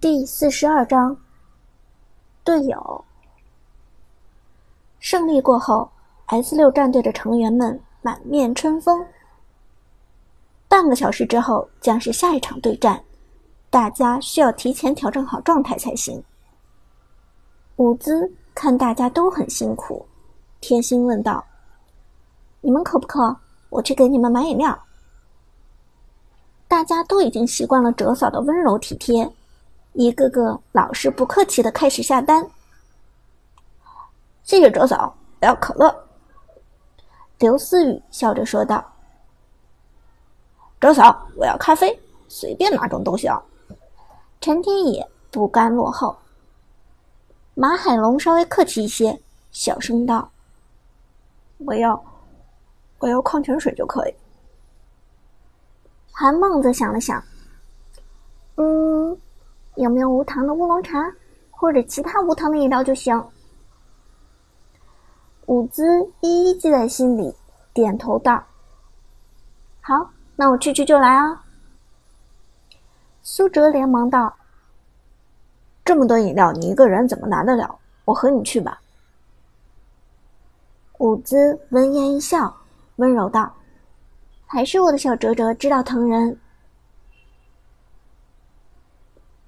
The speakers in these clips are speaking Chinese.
第四十二章，队友。胜利过后，S 六战队的成员们满面春风。半个小时之后将是下一场对战，大家需要提前调整好状态才行。伍兹看大家都很辛苦，贴心问道：“你们渴不渴？我去给你们买饮料。”大家都已经习惯了哲嫂的温柔体贴。一个个老是不客气的开始下单。谢谢哲嫂，我要可乐。刘思雨笑着说道：“哲嫂，我要咖啡，随便哪种都行。”陈天野不甘落后。马海龙稍微客气一些，小声道：“我要，我要矿泉水就可以。”韩梦则想了想，嗯。有没有无糖的乌龙茶，或者其他无糖的饮料就行。伍兹一一记在心里，点头道：“好，那我去去就来啊。”苏哲连忙道：“这么多饮料，你一个人怎么拿得了？我和你去吧。”伍兹闻言一笑，温柔道：“还是我的小哲哲知道疼人。”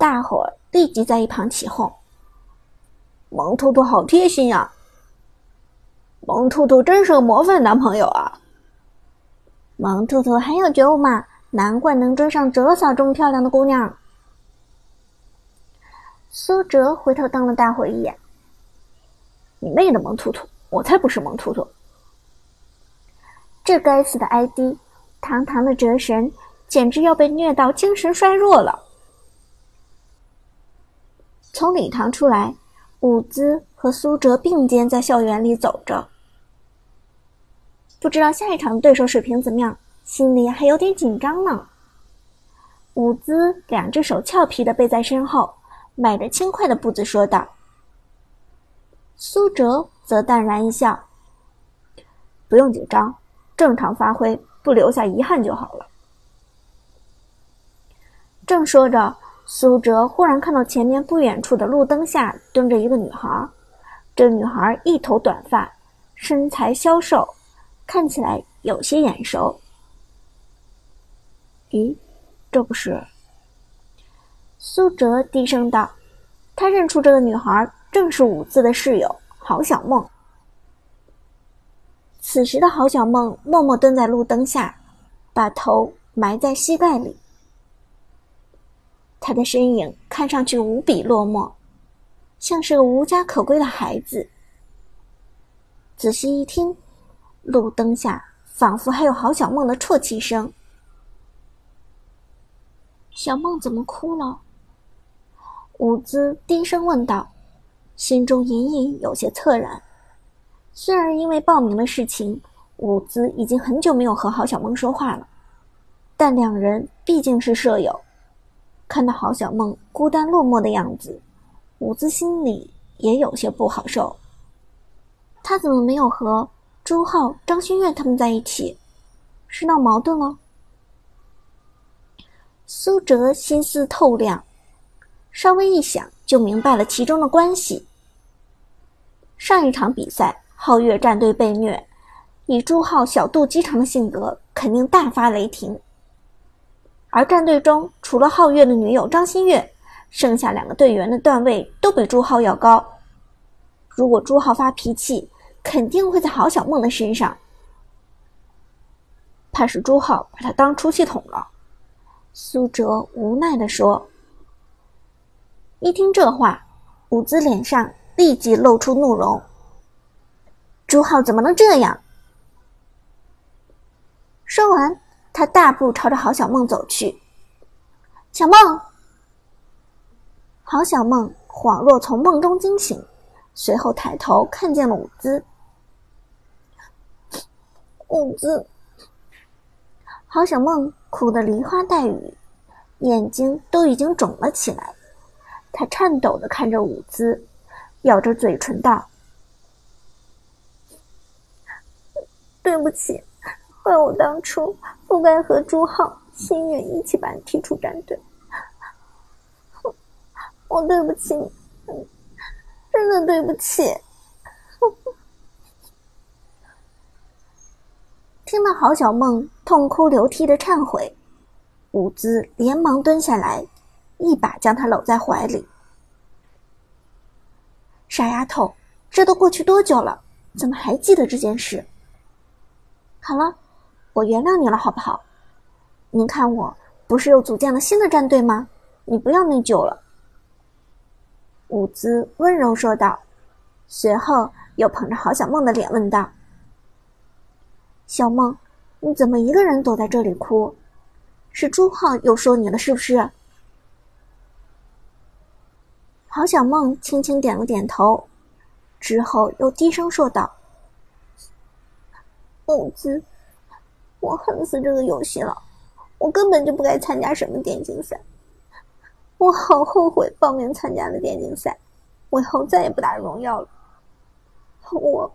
大伙儿立即在一旁起哄：“萌兔兔好贴心呀！萌兔兔真是个模范男朋友啊！萌兔兔很有觉悟嘛，难怪能追上哲嫂这么漂亮的姑娘。”苏哲回头瞪了大伙一眼：“你妹的萌兔兔，我才不是萌兔兔！这该死的 ID，堂堂的哲神，简直要被虐到精神衰弱了。”从礼堂出来，伍兹和苏哲并肩在校园里走着。不知道下一场对手水平怎么样，心里还有点紧张呢。伍兹两只手俏皮的背在身后，迈着轻快的步子说道。苏哲则淡然一笑：“不用紧张，正常发挥，不留下遗憾就好了。”正说着。苏哲忽然看到前面不远处的路灯下蹲着一个女孩，这女孩一头短发，身材消瘦，看起来有些眼熟。咦，这不是？苏哲低声道，他认出这个女孩正是五字的室友郝小梦。此时的郝小梦默默蹲在路灯下，把头埋在膝盖里。他的身影看上去无比落寞，像是个无家可归的孩子。仔细一听，路灯下仿佛还有郝小梦的啜泣声。小梦怎么哭了？伍兹低声问道，心中隐隐有些恻然。虽然因为报名的事情，伍兹已经很久没有和郝小梦说话了，但两人毕竟是舍友。看到郝小梦孤单落寞的样子，伍兹心里也有些不好受。他怎么没有和朱浩、张馨月他们在一起？是闹矛盾了？苏哲心思透亮，稍微一想就明白了其中的关系。上一场比赛，皓月战队被虐，以朱浩小肚鸡肠的性格，肯定大发雷霆。而战队中除了皓月的女友张馨月，剩下两个队员的段位都比朱浩要高。如果朱浩发脾气，肯定会在郝小梦的身上。怕是朱浩把他当出气筒了。苏哲无奈地说。一听这话，伍兹脸上立即露出怒容。朱浩怎么能这样？说完。他大步朝着郝小梦走去。小梦，郝小梦恍若从梦中惊醒，随后抬头看见了伍兹。伍兹，郝小梦哭得梨花带雨，眼睛都已经肿了起来。他颤抖的看着伍兹，咬着嘴唇道：“对不起。”怪我当初不该和朱浩、心月一起把你踢出战队。我对不起你，真的对不起。听到郝小梦痛哭流涕的忏悔，伍兹连忙蹲下来，一把将她搂在怀里。傻丫头，这都过去多久了，怎么还记得这件事？好了，我原谅你了，好不好？您看，我不是又组建了新的战队吗？你不要内疚了。”伍兹温柔说道，随后又捧着郝小梦的脸问道。小梦，你怎么一个人躲在这里哭？是朱浩又说你了是不是？郝小梦轻轻点了点头，之后又低声说道：“木子，我恨死这个游戏了，我根本就不该参加什么电竞赛，我好后悔报名参加了电竞赛，我以后再也不打荣耀了，我。”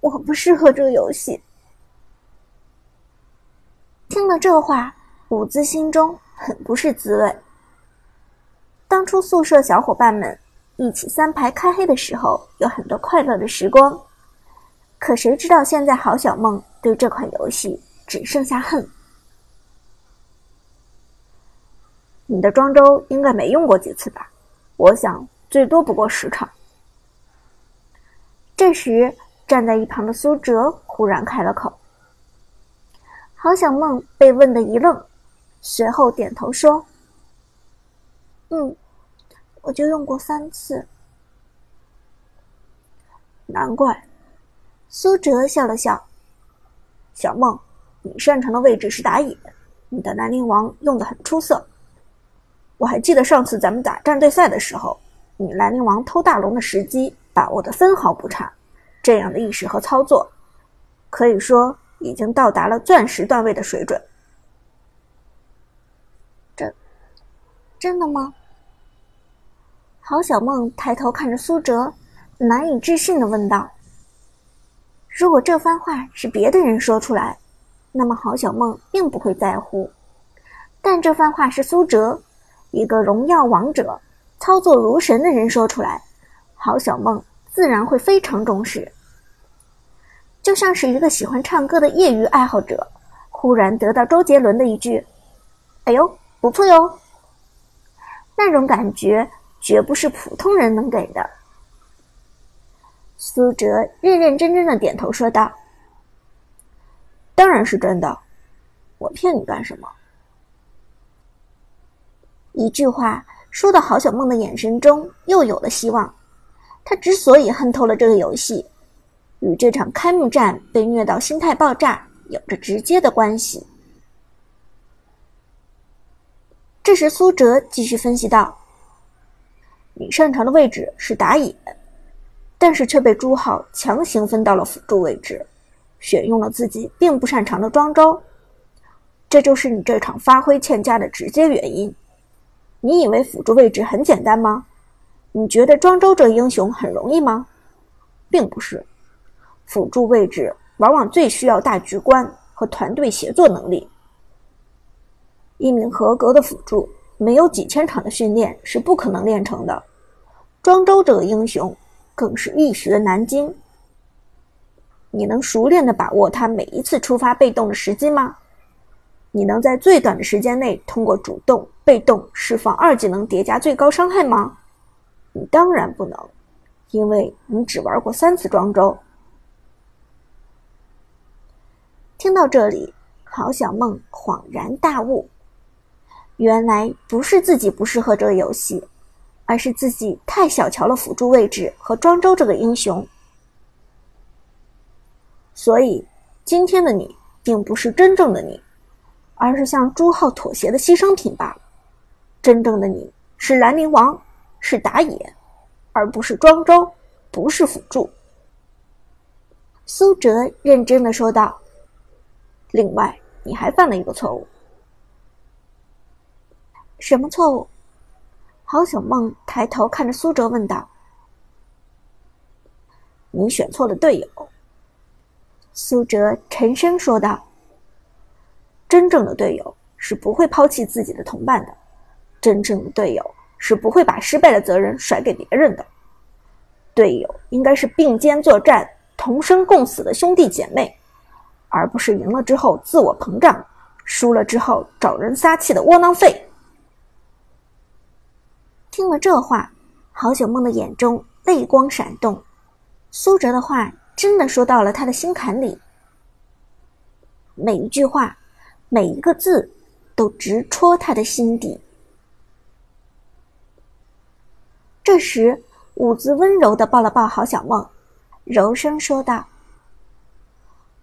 我不适合这个游戏。听了这话，伍兹心中很不是滋味。当初宿舍小伙伴们一起三排开黑的时候，有很多快乐的时光。可谁知道现在郝小梦对这款游戏只剩下恨。你的庄周应该没用过几次吧？我想最多不过十场。这时。站在一旁的苏哲忽然开了口。郝小梦被问的一愣，随后点头说：“嗯，我就用过三次。”难怪。苏哲笑了笑：“小梦，你擅长的位置是打野，你的兰陵王用的很出色。我还记得上次咱们打战队赛的时候，你兰陵王偷大龙的时机把握的分毫不差。”这样的意识和操作，可以说已经到达了钻石段位的水准。真真的吗？郝小梦抬头看着苏哲，难以置信的问道：“如果这番话是别的人说出来，那么郝小梦并不会在乎；但这番话是苏哲，一个荣耀王者、操作如神的人说出来，郝小梦自然会非常重视。”就像是一个喜欢唱歌的业余爱好者，忽然得到周杰伦的一句：“哎呦，不错哟。”那种感觉绝不是普通人能给的。苏哲认认真真的点头说道：“当然是真的，我骗你干什么？”一句话说到郝小梦的眼神中又有了希望。他之所以恨透了这个游戏。与这场开幕战被虐到心态爆炸有着直接的关系。这时，苏哲继续分析道：“你擅长的位置是打野，但是却被朱浩强行分到了辅助位置，选用了自己并不擅长的庄周，这就是你这场发挥欠佳的直接原因。你以为辅助位置很简单吗？你觉得庄周这英雄很容易吗？并不是。”辅助位置往往最需要大局观和团队协作能力。一名合格的辅助，没有几千场的训练是不可能练成的。庄周这个英雄，更是一学难精。你能熟练的把握他每一次出发被动的时机吗？你能在最短的时间内通过主动、被动释放二技能叠加最高伤害吗？你当然不能，因为你只玩过三次庄周。听到这里，郝小梦恍然大悟，原来不是自己不适合这个游戏，而是自己太小瞧了辅助位置和庄周这个英雄。所以，今天的你并不是真正的你，而是向朱浩妥协的牺牲品罢了。真正的你是兰陵王，是打野，而不是庄周，不是辅助。苏哲认真的说道。另外，你还犯了一个错误。什么错误？郝小梦抬头看着苏哲问道。你选错了队友。苏哲沉声说道。真正的队友是不会抛弃自己的同伴的，真正的队友是不会把失败的责任甩给别人的。队友应该是并肩作战、同生共死的兄弟姐妹，而不是赢了之后自我膨胀，输了之后找人撒气的窝囊废。听了这话，郝小梦的眼中泪光闪动。苏哲的话真的说到了他的心坎里，每一句话，每一个字，都直戳他的心底。这时，舞姿温柔的抱了抱郝小梦，柔声说道：“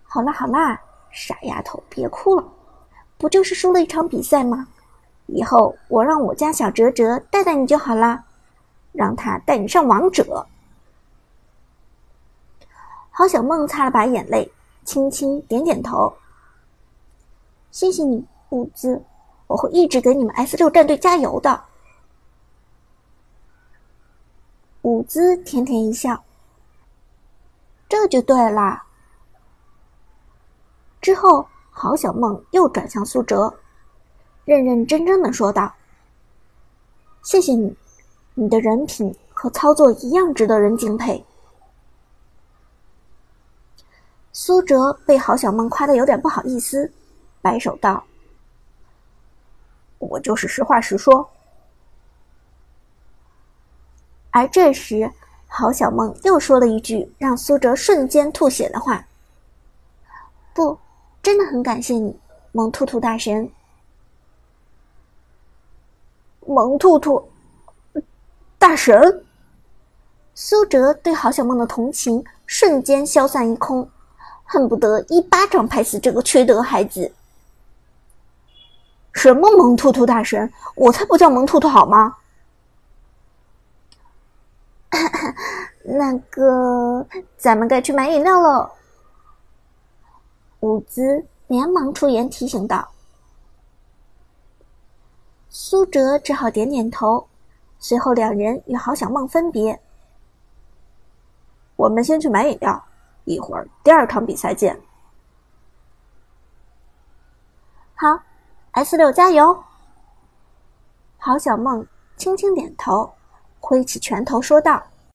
好啦好啦，傻丫头，别哭了，不就是输了一场比赛吗？以后我让我家小哲哲带带你就好啦，让他带你上王者。”郝小梦擦了把眼泪，轻轻点点头：“谢谢你，舞姿，我会一直给你们 S 六战队加油的。”舞姿甜甜一笑：“这就对啦。”之后，郝小梦又转向苏哲，认认真真的说道：“谢谢你，你的人品和操作一样值得人敬佩。”苏哲被郝小梦夸的有点不好意思，摆手道：“我就是实话实说。”而这时，郝小梦又说了一句让苏哲瞬间吐血的话：“不，真的很感谢你，萌兔兔大神。”萌兔兔，大神。苏哲对郝小梦的同情瞬间消散一空。恨不得一巴掌拍死这个缺德孩子！什么萌兔兔大神？我才不叫萌兔兔好吗？那个，咱们该去买饮料喽。伍兹连忙出言提醒道。苏哲只好点点头，随后两人与郝小梦分别。我们先去买饮料。一会儿，第二场比赛见。好，S 六加油！郝小梦轻轻点头，挥起拳头说道。